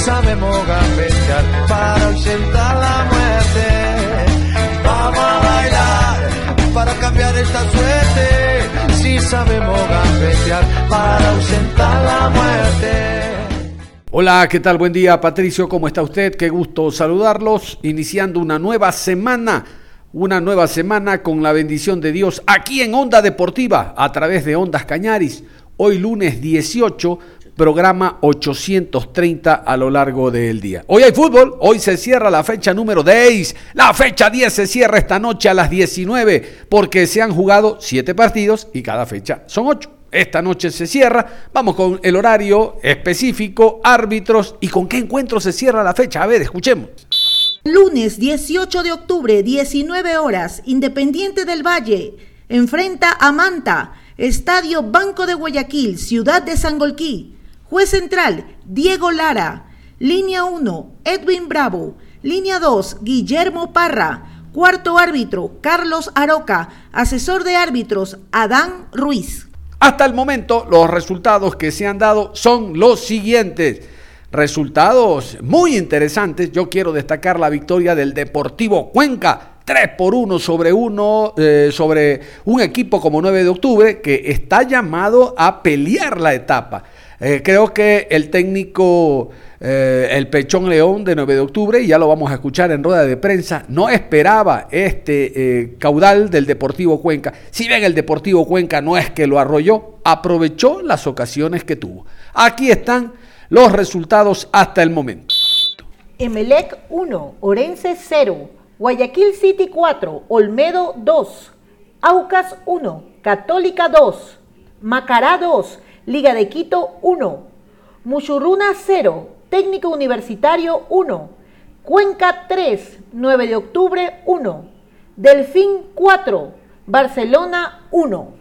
Sabemos gambetear para ausentar la muerte. Vamos a bailar para cambiar esta suerte. Si sabemos gambetear para ausentar la muerte. Hola, ¿qué tal? Buen día, Patricio. ¿Cómo está usted? Qué gusto saludarlos. Iniciando una nueva semana una nueva semana con la bendición de Dios aquí en Onda Deportiva a través de Ondas Cañaris. Hoy lunes 18 programa 830 a lo largo del día. Hoy hay fútbol, hoy se cierra la fecha número 10, la fecha 10 se cierra esta noche a las 19 porque se han jugado 7 partidos y cada fecha son 8. Esta noche se cierra, vamos con el horario específico, árbitros y con qué encuentro se cierra la fecha. A ver, escuchemos. Lunes 18 de octubre, 19 horas, Independiente del Valle, enfrenta a Manta, Estadio Banco de Guayaquil, Ciudad de Sangolquí. Juez central, Diego Lara. Línea 1, Edwin Bravo. Línea 2, Guillermo Parra. Cuarto árbitro, Carlos Aroca. Asesor de árbitros, Adán Ruiz. Hasta el momento, los resultados que se han dado son los siguientes. Resultados muy interesantes. Yo quiero destacar la victoria del Deportivo Cuenca. 3 por 1 sobre uno eh, sobre un equipo como 9 de octubre que está llamado a pelear la etapa. Eh, creo que el técnico, eh, el Pechón León de 9 de octubre, y ya lo vamos a escuchar en rueda de prensa, no esperaba este eh, caudal del Deportivo Cuenca. Si bien el Deportivo Cuenca no es que lo arrolló, aprovechó las ocasiones que tuvo. Aquí están los resultados hasta el momento. Emelec 1, Orense 0, Guayaquil City 4, Olmedo 2, Aucas 1, Católica 2, Macará 2, Liga de Quito 1, Muchurruna 0, Técnico Universitario 1, Cuenca 3, 9 de octubre 1, Delfín 4, Barcelona 1.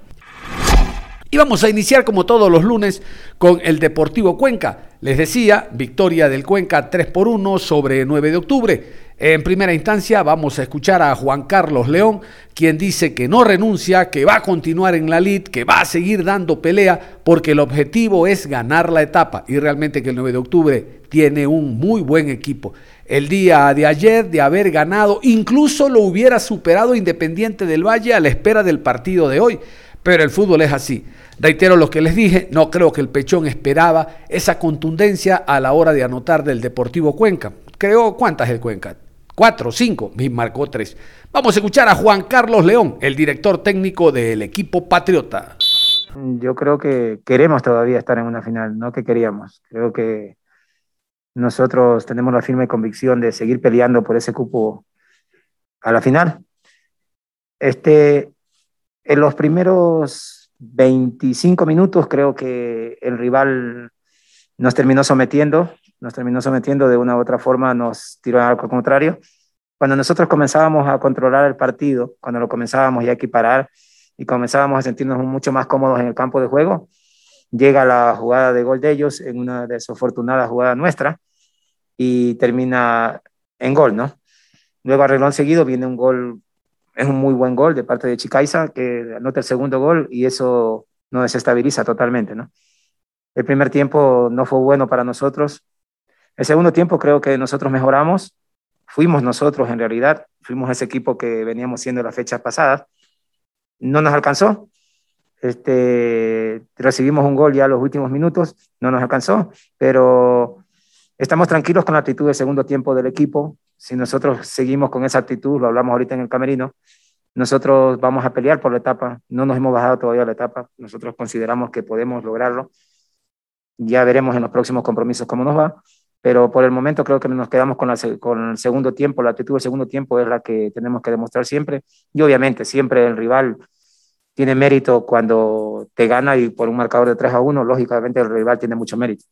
Y vamos a iniciar como todos los lunes con el Deportivo Cuenca. Les decía, victoria del Cuenca 3 por 1 sobre 9 de octubre. En primera instancia vamos a escuchar a Juan Carlos León, quien dice que no renuncia, que va a continuar en la lid, que va a seguir dando pelea, porque el objetivo es ganar la etapa y realmente que el 9 de octubre tiene un muy buen equipo. El día de ayer de haber ganado, incluso lo hubiera superado Independiente del Valle a la espera del partido de hoy, pero el fútbol es así. Reitero lo que les dije, no creo que el Pechón esperaba esa contundencia a la hora de anotar del Deportivo Cuenca. Creo, ¿cuántas el Cuenca? Cuatro, cinco, me marcó tres. Vamos a escuchar a Juan Carlos León, el director técnico del equipo Patriota. Yo creo que queremos todavía estar en una final, no que queríamos. Creo que nosotros tenemos la firme convicción de seguir peleando por ese cupo a la final. Este, en los primeros 25 minutos creo que el rival nos terminó sometiendo, nos terminó sometiendo de una u otra forma, nos tiró al contrario. Cuando nosotros comenzábamos a controlar el partido, cuando lo comenzábamos ya a equiparar y comenzábamos a sentirnos mucho más cómodos en el campo de juego, llega la jugada de gol de ellos en una desafortunada jugada nuestra y termina en gol, ¿no? Luego arreglón seguido viene un gol, es un muy buen gol de parte de Chicaiza que anota el segundo gol y eso nos desestabiliza totalmente, ¿no? El primer tiempo no fue bueno para nosotros, el segundo tiempo creo que nosotros mejoramos, fuimos nosotros en realidad, fuimos ese equipo que veníamos siendo las fechas pasadas, no nos alcanzó, este, recibimos un gol ya los últimos minutos, no nos alcanzó, pero estamos tranquilos con la actitud del segundo tiempo del equipo, si nosotros seguimos con esa actitud, lo hablamos ahorita en el camerino, nosotros vamos a pelear por la etapa, no nos hemos bajado todavía la etapa, nosotros consideramos que podemos lograrlo, ya veremos en los próximos compromisos cómo nos va, pero por el momento creo que nos quedamos con, la, con el segundo tiempo, la actitud del segundo tiempo es la que tenemos que demostrar siempre y obviamente siempre el rival tiene mérito cuando te gana y por un marcador de 3 a 1, lógicamente el rival tiene mucho mérito.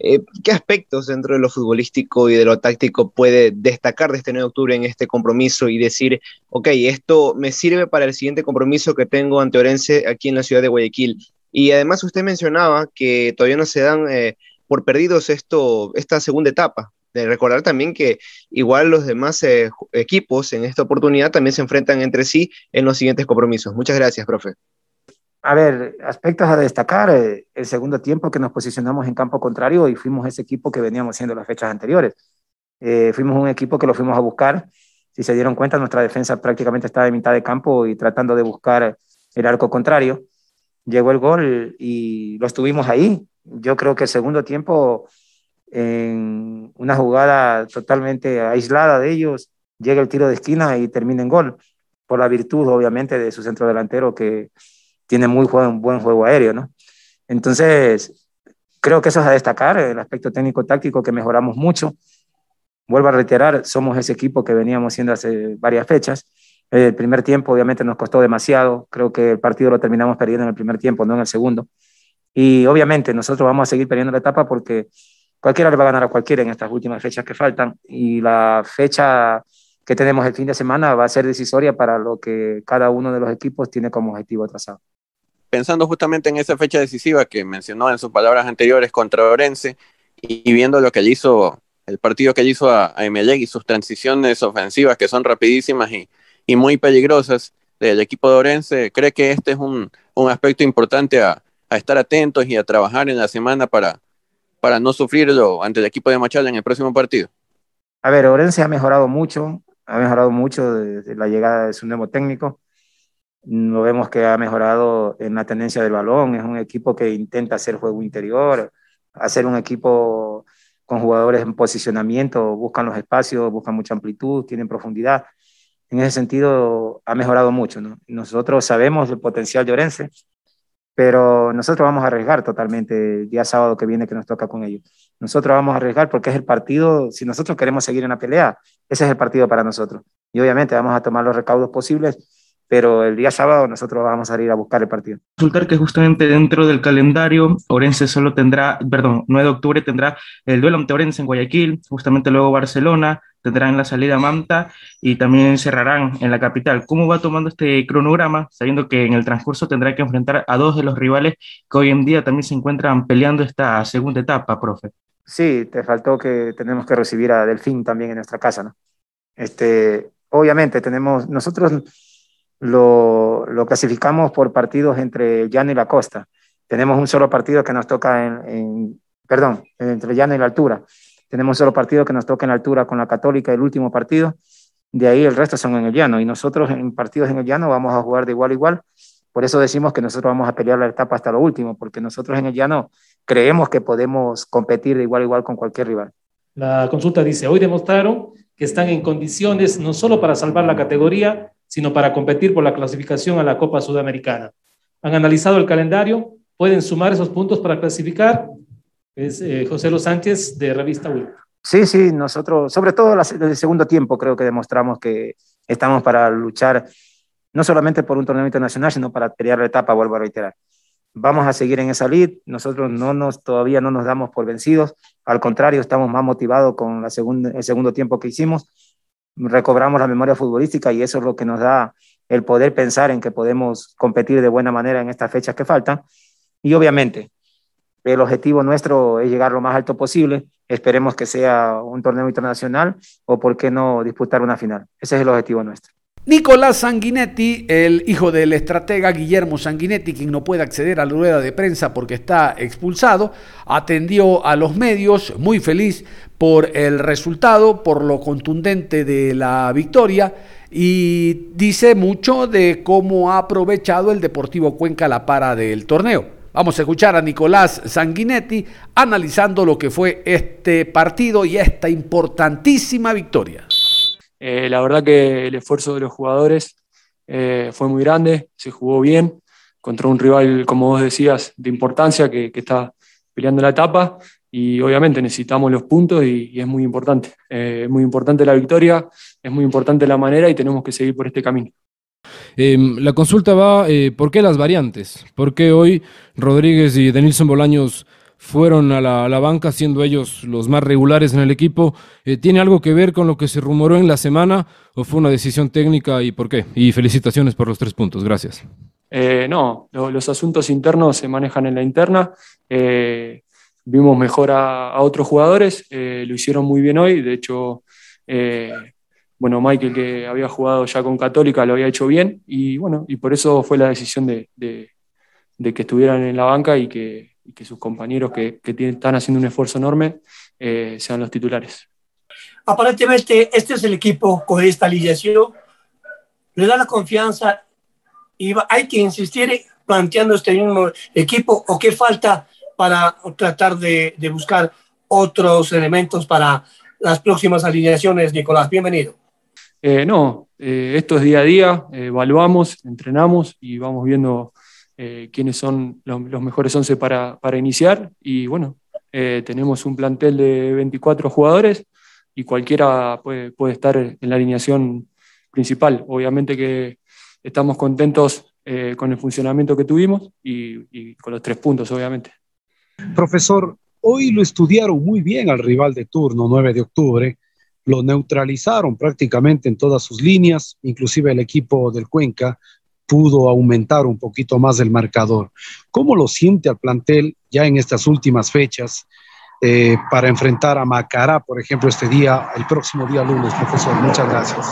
Eh, ¿Qué aspectos dentro de lo futbolístico y de lo táctico puede destacar de este 9 de octubre en este compromiso y decir, ok, esto me sirve para el siguiente compromiso que tengo ante Orense aquí en la ciudad de Guayaquil? Y además usted mencionaba que todavía no se dan eh, por perdidos esto, esta segunda etapa. De recordar también que igual los demás eh, equipos en esta oportunidad también se enfrentan entre sí en los siguientes compromisos. Muchas gracias, profe. A ver, aspectos a destacar, eh, el segundo tiempo que nos posicionamos en campo contrario y fuimos ese equipo que veníamos siendo las fechas anteriores. Eh, fuimos un equipo que lo fuimos a buscar. Si se dieron cuenta, nuestra defensa prácticamente estaba en mitad de campo y tratando de buscar el arco contrario. Llegó el gol y lo estuvimos ahí. Yo creo que el segundo tiempo, en una jugada totalmente aislada de ellos, llega el tiro de esquina y termina en gol, por la virtud, obviamente, de su centro delantero que tiene muy buen, buen juego aéreo, ¿no? Entonces, creo que eso es a destacar, el aspecto técnico-táctico que mejoramos mucho. Vuelvo a reiterar, somos ese equipo que veníamos siendo hace varias fechas. El primer tiempo obviamente nos costó demasiado, creo que el partido lo terminamos perdiendo en el primer tiempo, no en el segundo. Y obviamente nosotros vamos a seguir perdiendo la etapa porque cualquiera le va a ganar a cualquiera en estas últimas fechas que faltan. Y la fecha que tenemos el fin de semana va a ser decisoria para lo que cada uno de los equipos tiene como objetivo trazado. Pensando justamente en esa fecha decisiva que mencionó en sus palabras anteriores contra Orense y viendo lo que le hizo, el partido que hizo a, a y sus transiciones ofensivas que son rapidísimas y, y muy peligrosas del equipo de Orense, ¿cree que este es un, un aspecto importante a, a estar atentos y a trabajar en la semana para, para no sufrirlo ante el equipo de Machala en el próximo partido? A ver, Orense ha mejorado mucho, ha mejorado mucho desde la llegada de su nuevo técnico. Lo vemos que ha mejorado en la tendencia del balón, es un equipo que intenta hacer juego interior, hacer un equipo con jugadores en posicionamiento, buscan los espacios, buscan mucha amplitud, tienen profundidad. En ese sentido ha mejorado mucho. ¿no? Nosotros sabemos el potencial de Orense, pero nosotros vamos a arriesgar totalmente el día sábado que viene que nos toca con ellos. Nosotros vamos a arriesgar porque es el partido, si nosotros queremos seguir en la pelea, ese es el partido para nosotros. Y obviamente vamos a tomar los recaudos posibles, pero el día sábado nosotros vamos a ir a buscar el partido. Resultar que justamente dentro del calendario, Orense solo tendrá, perdón, 9 de octubre tendrá el duelo ante Orense en Guayaquil, justamente luego Barcelona, tendrán la salida Manta y también cerrarán en la capital. ¿Cómo va tomando este cronograma, sabiendo que en el transcurso tendrá que enfrentar a dos de los rivales que hoy en día también se encuentran peleando esta segunda etapa, profe? Sí, te faltó que tenemos que recibir a Delfín también en nuestra casa, ¿no? Este, obviamente tenemos, nosotros lo, lo clasificamos por partidos entre llano y la costa. Tenemos un solo partido que nos toca en, en perdón, entre llano y la altura tenemos solo partido que nos toca en altura con la Católica, el último partido. De ahí el resto son en el llano. Y nosotros en partidos en el llano vamos a jugar de igual a igual. Por eso decimos que nosotros vamos a pelear la etapa hasta lo último, porque nosotros en el llano creemos que podemos competir de igual a igual con cualquier rival. La consulta dice, hoy demostraron que están en condiciones no solo para salvar la categoría, sino para competir por la clasificación a la Copa Sudamericana. ¿Han analizado el calendario? ¿Pueden sumar esos puntos para clasificar? Es eh, José Los Sánchez de Revista Web. Sí, sí, nosotros, sobre todo en el segundo tiempo, creo que demostramos que estamos para luchar no solamente por un torneo internacional, sino para pelear la etapa, vuelvo a reiterar. Vamos a seguir en esa lead, nosotros no nos, todavía no nos damos por vencidos, al contrario, estamos más motivados con la segunda, el segundo tiempo que hicimos, recobramos la memoria futbolística y eso es lo que nos da el poder pensar en que podemos competir de buena manera en estas fechas que faltan. Y obviamente, el objetivo nuestro es llegar lo más alto posible. Esperemos que sea un torneo internacional o, por qué no, disputar una final. Ese es el objetivo nuestro. Nicolás Sanguinetti, el hijo del estratega Guillermo Sanguinetti, quien no puede acceder a la rueda de prensa porque está expulsado, atendió a los medios muy feliz por el resultado, por lo contundente de la victoria y dice mucho de cómo ha aprovechado el Deportivo Cuenca la para del torneo. Vamos a escuchar a Nicolás Sanguinetti analizando lo que fue este partido y esta importantísima victoria. Eh, la verdad que el esfuerzo de los jugadores eh, fue muy grande, se jugó bien contra un rival, como vos decías, de importancia que, está peleando la etapa. y obviamente necesitamos los puntos y, es muy importante. Eh, es muy importante la victoria, es muy importante la manera y tenemos que seguir por este camino. Em, la consulta va, eh, ¿por qué las variantes? ¿Por qué hoy Rodríguez y Denilson Bolaños fueron a la, banca, siendo ellos los más regulares en el equipo? Eh, ¿Tiene algo que ver con lo que se rumoró en la semana o fue una decisión técnica y por qué? Y felicitaciones por los tres puntos, gracias. no, los asuntos internos se manejan en la interna vimos mejor a, otros jugadores, eh, lo hicieron muy bien hoy, de hecho, eh, bueno, Michael que había jugado ya con Católica lo había hecho bien y bueno, y por eso fue la decisión de, que estuvieran en la banca y que, sus compañeros que, están haciendo un esfuerzo enorme eh, sean los titulares. Aparentemente este es el equipo con esta alineación, le da la confianza y hay que insistir planteando este mismo equipo o qué falta para tratar de, buscar otros elementos para las próximas alineaciones. Nicolás, bienvenido. Eh, no, eh, esto es día a día, evaluamos, entrenamos y vamos viendo eh, quiénes son los, mejores 11 para, para, iniciar. Y bueno, tenemos un plantel de 24 jugadores y cualquiera puede, puede estar en la alineación principal. Obviamente que estamos contentos con el funcionamiento que tuvimos y con los tres puntos, obviamente. Profesor, hoy lo estudiaron muy bien al rival de turno, 9 de octubre, lo neutralizaron prácticamente en todas sus líneas, inclusive el equipo del Cuenca pudo aumentar un poquito más el marcador. ¿Cómo lo siente al plantel ya en estas últimas fechas eh, para enfrentar a Macará, por ejemplo, este día, el próximo día lunes, profesor? Muchas gracias.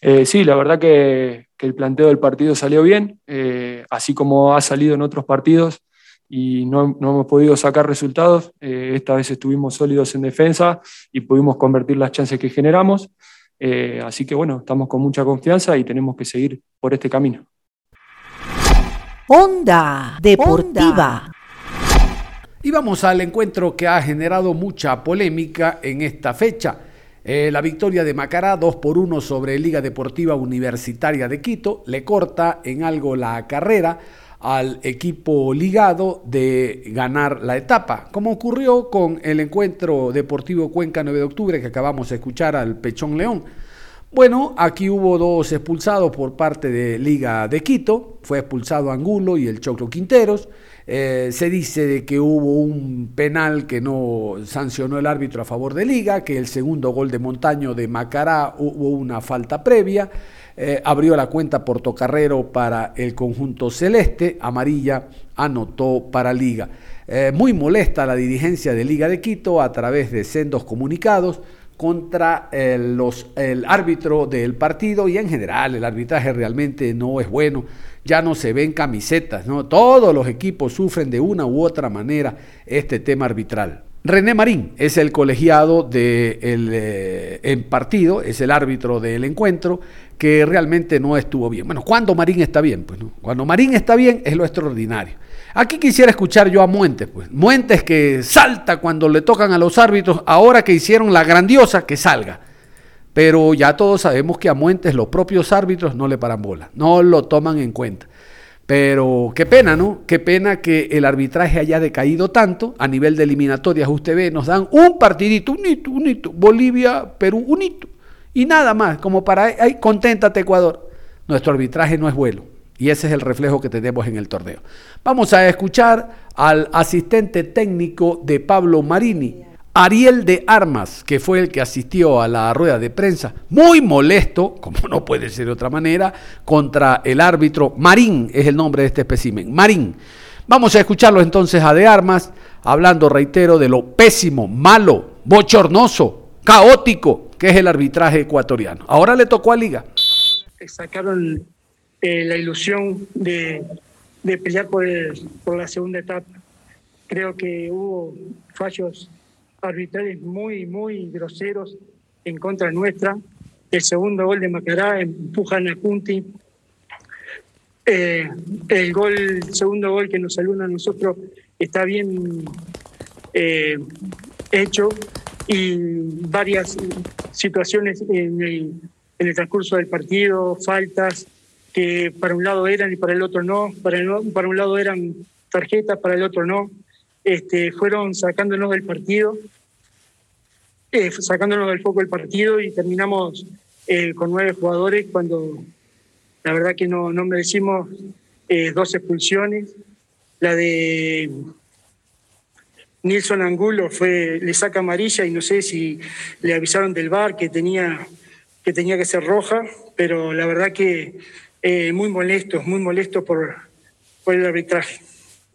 Eh, sí, la verdad que, el planteo del partido salió bien, eh, así como ha salido en otros partidos y no, no hemos podido sacar resultados. Eh, esta vez estuvimos sólidos en defensa y pudimos convertir las chances que generamos. Eh, así que bueno, estamos con mucha confianza y tenemos que seguir por este camino. Onda Deportiva. Y vamos al encuentro que ha generado mucha polémica en esta fecha. Eh, la victoria de Macará 2 por 1 sobre Liga Deportiva Universitaria de Quito le corta en algo la carrera al equipo ligado de ganar la etapa, como ocurrió con el encuentro deportivo Cuenca 9 de octubre que acabamos de escuchar al Pechón León. Bueno, aquí hubo dos expulsados por parte de Liga de Quito, fue expulsado Angulo y el Choclo Quinteros. Eh, se dice de que hubo un penal que no sancionó el árbitro a favor de Liga, que el segundo gol de Montaño de Macará hubo una falta previa. Eh, abrió la cuenta Portocarrero para el conjunto celeste, amarilla anotó para Liga. Eh, muy molesta la dirigencia de Liga de Quito a través de sendos comunicados contra eh, los, el árbitro del partido y en general el arbitraje realmente no es bueno, ya no se ven camisetas, ¿no? todos los equipos sufren de una u otra manera este tema arbitral. René Marín es el colegiado del de partido, es el árbitro del encuentro, que realmente no estuvo bien. Bueno, cuando Marín está bien, pues no. Cuando Marín está bien es lo extraordinario. Aquí quisiera escuchar yo a Muentes, pues. Muentes que salta cuando le tocan a los árbitros, ahora que hicieron la grandiosa, que salga. Pero ya todos sabemos que a Muentes los propios árbitros no le paran bola, no lo toman en cuenta. Pero qué pena, ¿no? Qué pena que el arbitraje haya decaído tanto. A nivel de eliminatorias, usted ve, nos dan un partidito, un hito, un hito. Bolivia, Perú, un hito y nada más, como para, ay, conténtate Ecuador. Nuestro arbitraje no es bueno y ese es el reflejo que tenemos en el torneo. Vamos a escuchar al asistente técnico de Pablo Marini, Ariel de Armas, que fue el que asistió a la rueda de prensa, muy molesto, como no puede ser de otra manera, contra el árbitro Marín, es el nombre de este espécimen, Marín. Vamos a escucharlo entonces a De Armas, hablando, reitero, de lo pésimo, malo, bochornoso, caótico que es el arbitraje ecuatoriano. Ahora le tocó a Liga. Sacaron eh, la ilusión de, pelear por, por la segunda etapa. Creo que hubo fallos arbitrales muy, muy groseros en contra nuestra. El segundo gol de Macará empujan a Punti. Eh, el gol, el segundo gol que nos saluda a nosotros está bien eh, hecho y varias situaciones en el, en el transcurso del partido, faltas que para un lado eran y para el otro no, para, para un lado eran tarjetas, para el otro no. Este, fueron sacándonos del partido, eh, sacándonos del foco del partido y terminamos eh, con nueve jugadores cuando la verdad que no, no merecimos eh, dos expulsiones. La de Nilson Angulo fue, le saca amarilla y no sé si le avisaron del bar que tenía que, tenía que ser roja, pero la verdad que muy molesto, muy molesto por, por el arbitraje.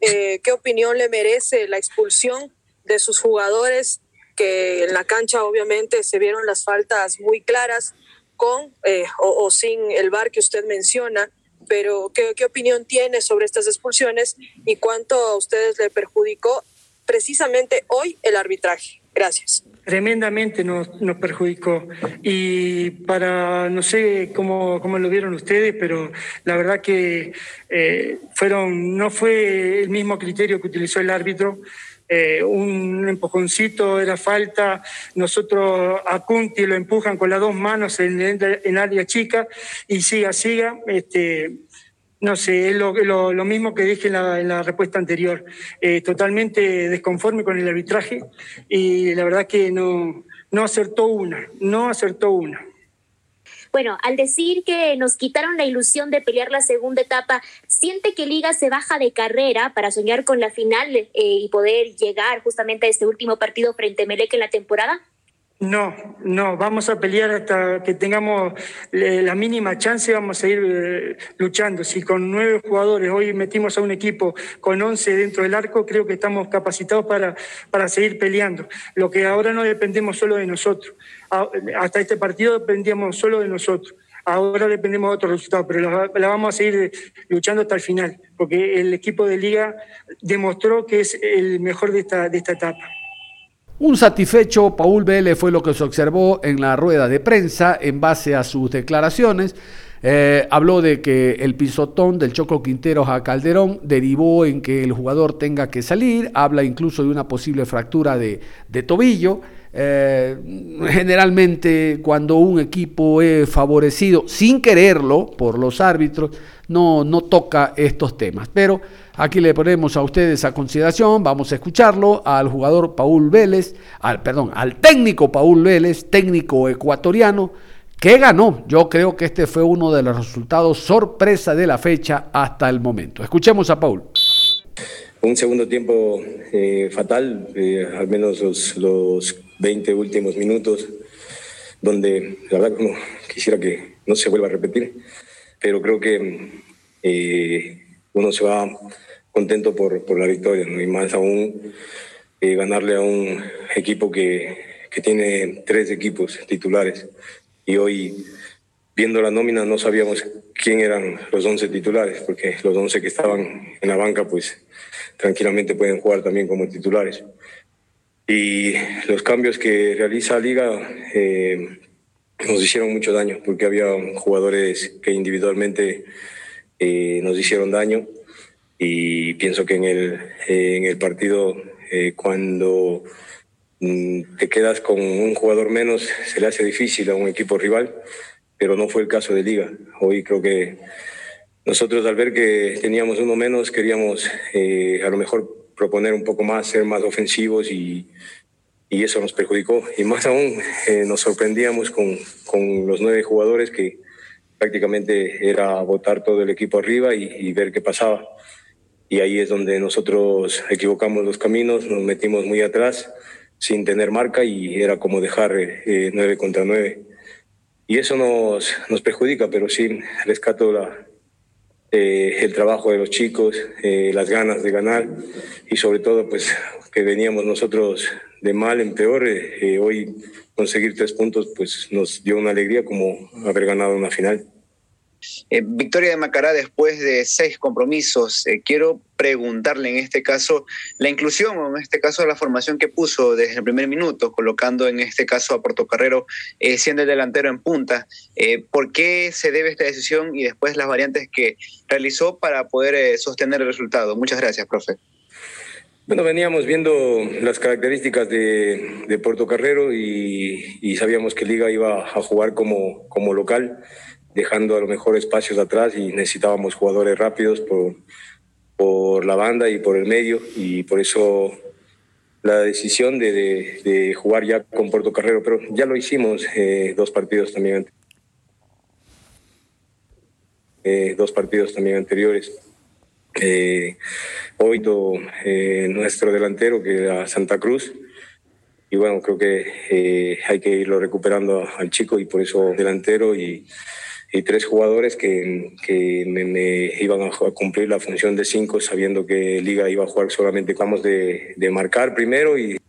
Eh, ¿Qué opinión le merece la expulsión de sus jugadores que en la cancha obviamente se vieron las faltas muy claras con eh, o, sin el bar que usted menciona? Pero ¿qué, ¿qué opinión tiene sobre estas expulsiones y cuánto a ustedes le perjudicó precisamente hoy el arbitraje? Gracias tremendamente nos, nos, perjudicó. Y para, no sé cómo, cómo, lo vieron ustedes, pero la verdad que eh, fueron, no fue el mismo criterio que utilizó el árbitro. Eh, un empujoncito era falta, nosotros a Cunti lo empujan con las dos manos en, en área chica y siga, siga. Este, no sé, es lo, lo, mismo que dije en la, en la respuesta anterior. Eh, totalmente desconforme con el arbitraje y la verdad que no, no acertó una, no acertó una. Bueno, al decir que nos quitaron la ilusión de pelear la segunda etapa, ¿siente que Liga se baja de carrera para soñar con la final eh, y poder llegar justamente a este último partido frente a Melec en la temporada? No, no, vamos a pelear hasta que tengamos eh, la mínima chance, vamos a ir eh, luchando. Si con nueve jugadores hoy metimos a un equipo con once dentro del arco, creo que estamos capacitados para, para seguir peleando. Lo que ahora no dependemos solo de nosotros. Hasta este partido dependíamos solo de nosotros. Ahora dependemos de otros resultados, pero la, vamos a seguir luchando hasta el final, porque el equipo de liga demostró que es el mejor de esta, de esta etapa. Un satisfecho Paul Vélez fue lo que se observó en la rueda de prensa en base a sus declaraciones. Eh, habló de que el pisotón del Choco Quinteros a Calderón derivó en que el jugador tenga que salir, habla incluso de una posible fractura de, tobillo. Eh, generalmente cuando un equipo es favorecido sin quererlo por los árbitros, no, no toca estos temas. Pero Aquí le ponemos a ustedes a consideración, vamos a escucharlo al jugador Paul Vélez, al perdón, al técnico Paul Vélez, técnico ecuatoriano, que ganó. Yo creo que este fue uno de los resultados sorpresa de la fecha hasta el momento. Escuchemos a Paul. Un segundo tiempo eh, fatal, eh, al menos los, los 20 últimos minutos, donde la verdad quisiera que no se vuelva a repetir, pero creo que eh, uno se va contento por, por la victoria, y más aún ganarle a un equipo que, que, tiene tres equipos titulares. Y hoy, viendo la nómina, no sabíamos quién eran los 11 titulares, porque los 11 que estaban en la banca, pues tranquilamente pueden jugar también como titulares. Y los cambios que realiza Liga eh, nos hicieron mucho daño, porque había jugadores que individualmente eh, nos hicieron daño y pienso que en el, en el partido eh, cuando te quedas con un jugador menos se le hace difícil a un equipo rival, pero no fue el caso de Liga. Hoy creo que nosotros al ver que teníamos uno menos queríamos eh, a lo mejor proponer un poco más, ser más ofensivos y, y eso nos perjudicó. Y más aún eh, nos sorprendíamos con, con los nueve jugadores que prácticamente era botar todo el equipo arriba y, y ver qué pasaba y ahí es donde nosotros equivocamos los caminos, nos metimos muy atrás sin tener marca y era como dejar eh, nueve contra nueve. Y eso nos, nos perjudica, pero sí rescato eh, el trabajo de los chicos, eh, las ganas de ganar y sobre todo pues que veníamos nosotros de mal en peor, hoy conseguir tres puntos pues nos dio una alegría como haber ganado una final. Eh, victoria de Macará después de seis compromisos. Eh, quiero preguntarle en este caso la inclusión, o en este caso la formación que puso desde el primer minuto, colocando en este caso a Portocarrero eh, siendo el delantero en punta. ¿Por qué se debe esta decisión y después las variantes que realizó para poder sostener el resultado? Muchas gracias, profe. Bueno, veníamos viendo las características de, de Portocarrero y, y sabíamos que Liga iba a jugar como, como local dejando a lo mejor espacios atrás y necesitábamos jugadores rápidos por, por la banda y por el medio y por eso la decisión de, de, jugar ya con Puerto Carrero, pero ya lo hicimos eh, dos partidos también. Eh, dos partidos también anteriores. Eh, hoy eh, nuestro delantero que era Santa Cruz y bueno creo que eh, hay que irlo recuperando al chico y por eso delantero y, y tres jugadores que, que me, iban a cumplir la función de cinco sabiendo que Liga iba a jugar solamente vamos de, de marcar primero y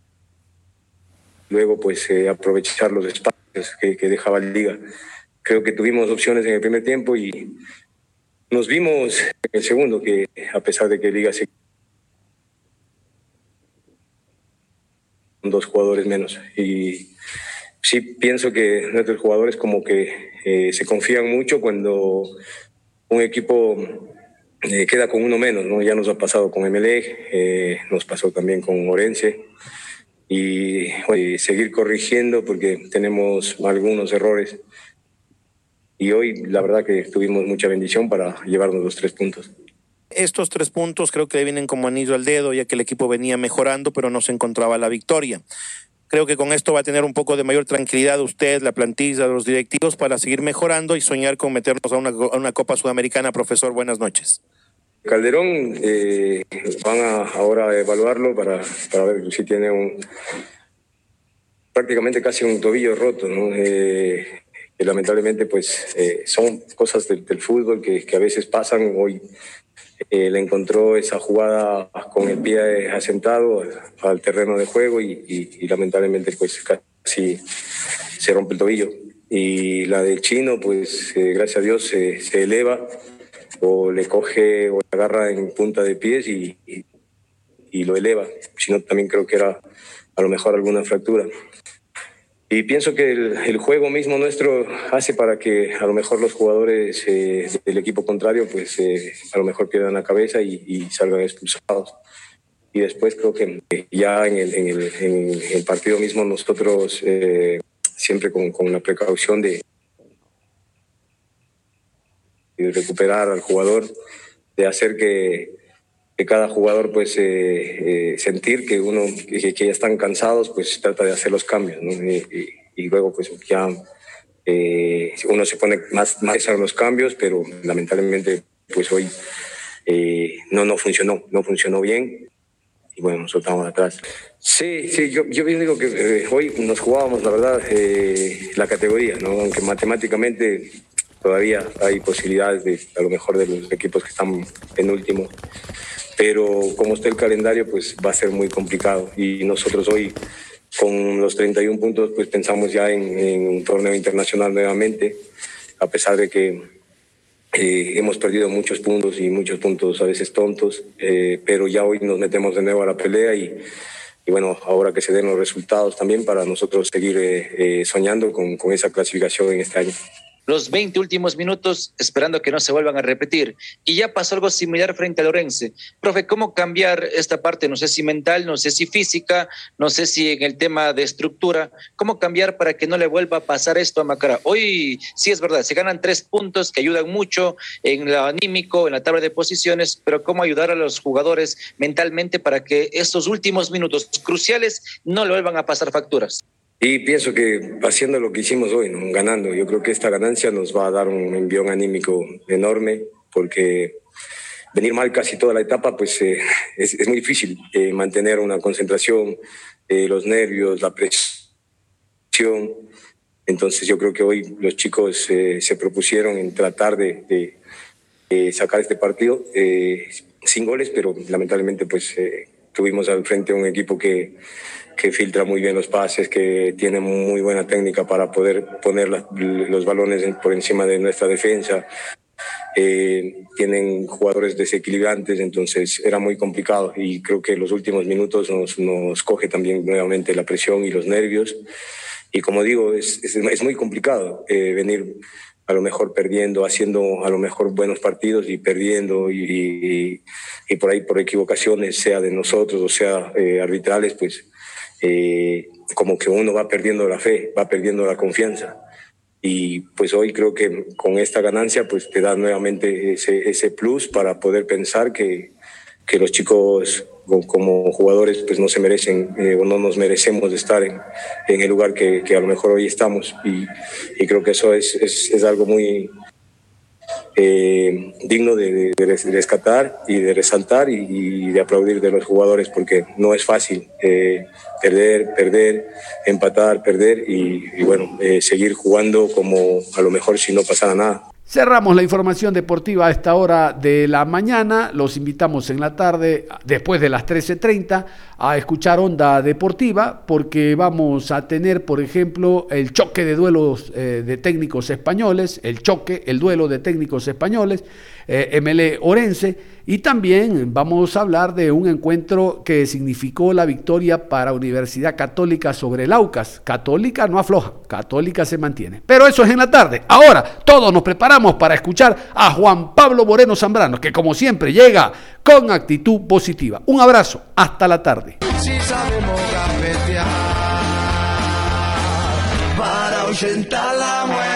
luego pues eh, aprovechar los espacios que, que dejaba Liga. Creo que tuvimos opciones en el primer tiempo y nos vimos en el segundo que a pesar de que Liga se dos jugadores menos. Y sí pienso que nuestros jugadores como que eh, se confían mucho cuando un equipo eh, queda con uno menos, ¿no? Ya nos ha pasado con MLE, eh, nos pasó también con Orense y oye, seguir corrigiendo porque tenemos algunos errores y hoy la verdad que tuvimos mucha bendición para llevarnos los tres puntos. Estos tres puntos creo que le vienen como anillo al dedo, ya que el equipo venía mejorando, pero no se encontraba la victoria. Creo que con esto va a tener un poco de mayor tranquilidad usted, la plantilla, los directivos, para seguir mejorando y soñar con meternos a una, Copa Sudamericana. Profesor, buenas noches. Calderón, eh, van a ahora evaluarlo para, para ver si tiene un prácticamente casi un tobillo roto, ¿no? Eh, que lamentablemente pues eh, son cosas del, del fútbol que, que, a veces pasan. Hoy eh, le encontró esa jugada con el pie asentado al terreno de juego y, y, y, lamentablemente pues casi se rompe el tobillo. Y la del chino pues eh, gracias a Dios se, eleva o le coge o le agarra en punta de pies y, y lo eleva. Si no también creo que era a lo mejor alguna fractura. Y pienso que el, juego mismo nuestro hace para que a lo mejor los jugadores eh, del equipo contrario pues eh, a lo mejor pierdan la cabeza y, salgan expulsados. Y después creo que ya en el, partido mismo nosotros eh, siempre con, con, la precaución de, de recuperar al jugador, de hacer que, que cada jugador pues eh, eh, sentir que uno que, ya están cansados pues trata de hacer los cambios ¿no? y, luego pues ya eh, uno se pone más más a los cambios pero lamentablemente pues hoy no no funcionó no funcionó bien. Y bueno nos soltamos atrás. Sí sí yo yo digo que hoy nos jugábamos la verdad la categoría no aunque matemáticamente todavía hay posibilidades de a lo mejor de los equipos que están en último pero como está el calendario, pues va a ser muy complicado. Y nosotros hoy, con los 31 puntos, pues pensamos ya en, un torneo internacional nuevamente, a pesar de que eh, hemos perdido muchos puntos y muchos puntos a veces tontos, eh, pero ya hoy nos metemos de nuevo a la pelea y, bueno, ahora que se den los resultados también para nosotros seguir eh, soñando con esa clasificación en este año los 20 últimos minutos esperando que no se vuelvan a repetir. Y ya pasó algo similar frente a Lorense. Profe, ¿cómo cambiar esta parte? No sé si mental, no sé si física, no sé si en el tema de estructura. ¿Cómo cambiar para que no le vuelva a pasar esto a Macara? Hoy sí es verdad, se ganan tres puntos que ayudan mucho en lo anímico, en la tabla de posiciones, pero ¿cómo ayudar a los jugadores mentalmente para que estos últimos minutos cruciales no le vuelvan a pasar facturas? Y pienso que haciendo lo que hicimos hoy, ganando, yo creo que esta ganancia nos va a dar un envión anímico enorme, porque venir mal casi toda la etapa, pues eh, es, muy difícil eh, mantener una concentración, eh, los nervios, la presión. Entonces yo creo que hoy los chicos se propusieron en tratar de, de sacar este partido sin goles, pero lamentablemente pues tuvimos al frente un equipo que que filtra muy bien los pases, que tiene muy buena técnica para poder poner los balones por encima de nuestra defensa. Eh, tienen jugadores desequilibrantes, entonces era muy complicado y creo que los últimos minutos nos, nos coge también nuevamente la presión y los nervios. Y como digo, es, es, es muy complicado eh, venir a lo mejor perdiendo, haciendo a lo mejor buenos partidos y perdiendo y, y, y por ahí por equivocaciones, sea de nosotros o sea eh, arbitrales, pues eh, como que uno va perdiendo la fe, va perdiendo la confianza. Y pues hoy creo que con esta ganancia pues te da nuevamente ese, ese plus para poder pensar que, que los chicos como jugadores pues no se merecen eh, o no nos merecemos estar en, en el lugar que, que, a lo mejor hoy estamos y, y creo que eso es, es, es algo muy eh, digno de, de, rescatar y de resaltar y, y, de aplaudir de los jugadores porque no es fácil eh, perder, perder, empatar, perder y, bueno, eh, seguir jugando como a lo mejor si no pasara nada. Cerramos la información deportiva a esta hora de la mañana. Los invitamos en la tarde, después de las 13.30, a escuchar Onda Deportiva, porque vamos a tener, por ejemplo, el choque de duelos eh, de técnicos españoles, el choque, el duelo de técnicos españoles, eh, ML Orense, y también vamos a hablar de un encuentro que significó la victoria para Universidad Católica sobre el Aucas. Católica no afloja, Católica se mantiene. Pero eso es en la tarde. Ahora todos nos preparamos para escuchar a Juan Pablo Moreno Zambrano, que como siempre llega con actitud positiva. Un abrazo, hasta la tarde. Si sabemos para la muerte.